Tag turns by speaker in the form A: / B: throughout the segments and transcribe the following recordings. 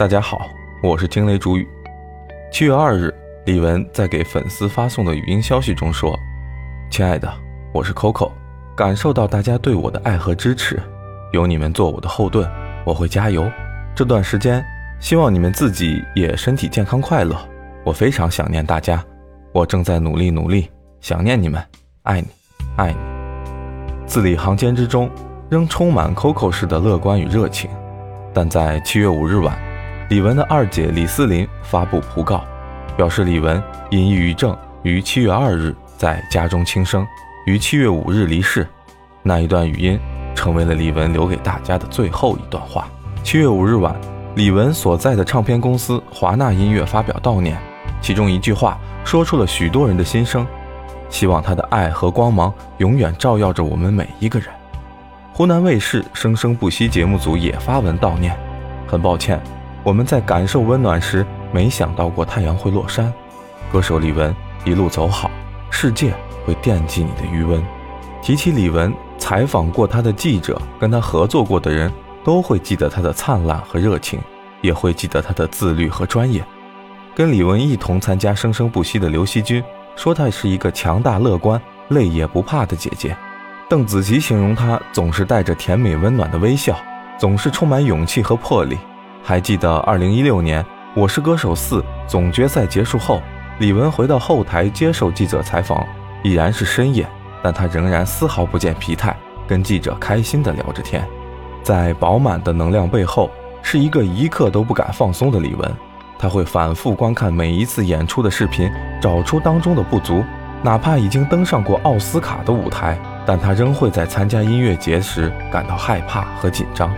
A: 大家好，我是惊雷主语。七月二日，李玟在给粉丝发送的语音消息中说：“亲爱的，我是 Coco，感受到大家对我的爱和支持，有你们做我的后盾，我会加油。这段时间，希望你们自己也身体健康快乐。我非常想念大家，我正在努力努力，想念你们，爱你，爱你。”字里行间之中，仍充满 Coco 式的乐观与热情，但在七月五日晚。李玟的二姐李思琳发布讣告，表示李玟因抑郁症于七月二日在家中轻生，于七月五日离世。那一段语音成为了李玟留给大家的最后一段话。七月五日晚，李玟所在的唱片公司华纳音乐发表悼念，其中一句话说出了许多人的心声：希望他的爱和光芒永远照耀着我们每一个人。湖南卫视《生生不息》节目组也发文悼念，很抱歉。我们在感受温暖时，没想到过太阳会落山。歌手李玟一路走好，世界会惦记你的余温。提起李玟，采访过她的记者，跟她合作过的人都会记得她的灿烂和热情，也会记得她的自律和专业。跟李玟一同参加《生生不息》的刘惜君说，她是一个强大、乐观、累也不怕的姐姐。邓紫棋形容她总是带着甜美温暖的微笑，总是充满勇气和魄力。还记得二零一六年《我是歌手四》总决赛结束后，李玟回到后台接受记者采访，已然是深夜，但她仍然丝毫不见疲态，跟记者开心地聊着天。在饱满的能量背后，是一个一刻都不敢放松的李玟。他会反复观看每一次演出的视频，找出当中的不足。哪怕已经登上过奥斯卡的舞台，但他仍会在参加音乐节时感到害怕和紧张。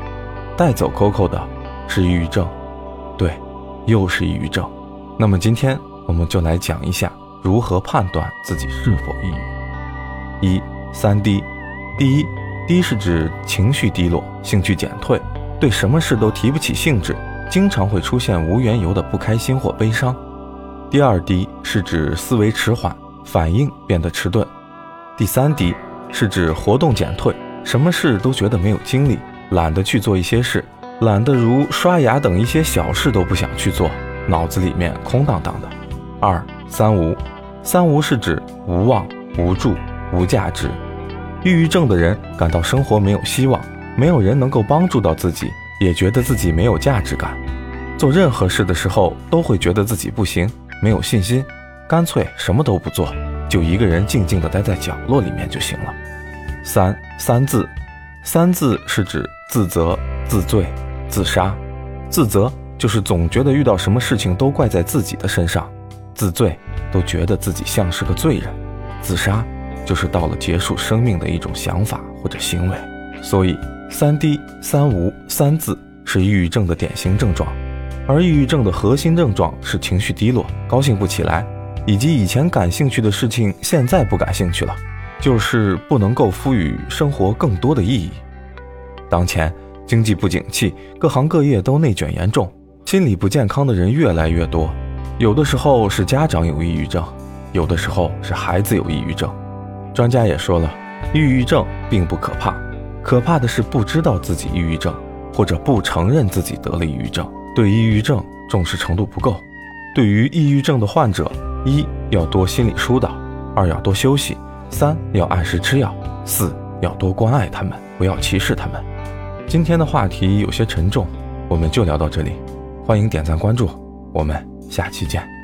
A: 带走 Coco 的。是抑郁症，对，又是抑郁症。那么今天我们就来讲一下如何判断自己是否抑郁。一三低，第一，低是指情绪低落、兴趣减退，对什么事都提不起兴致，经常会出现无缘由的不开心或悲伤。第二低是指思维迟缓，反应变得迟钝。第三低是指活动减退，什么事都觉得没有精力，懒得去做一些事。懒得如刷牙等一些小事都不想去做，脑子里面空荡荡的。二三无，三无是指无望、无助、无价值。抑郁症的人感到生活没有希望，没有人能够帮助到自己，也觉得自己没有价值感。做任何事的时候都会觉得自己不行，没有信心，干脆什么都不做，就一个人静静地待在角落里面就行了。三三字，三字是指自责、自罪。自杀，自责就是总觉得遇到什么事情都怪在自己的身上；自罪，都觉得自己像是个罪人；自杀，就是到了结束生命的一种想法或者行为。所以，三低、三无、三自是抑郁症的典型症状，而抑郁症的核心症状是情绪低落、高兴不起来，以及以前感兴趣的事情现在不感兴趣了，就是不能够赋予生活更多的意义。当前。经济不景气，各行各业都内卷严重，心理不健康的人越来越多。有的时候是家长有抑郁症，有的时候是孩子有抑郁症。专家也说了，抑郁症并不可怕，可怕的是不知道自己抑郁症，或者不承认自己得了抑郁症，对抑郁症重视程度不够。对于抑郁症的患者，一要多心理疏导，二要多休息，三要按时吃药，四要多关爱他们，不要歧视他们。今天的话题有些沉重，我们就聊到这里。欢迎点赞关注，我们下期见。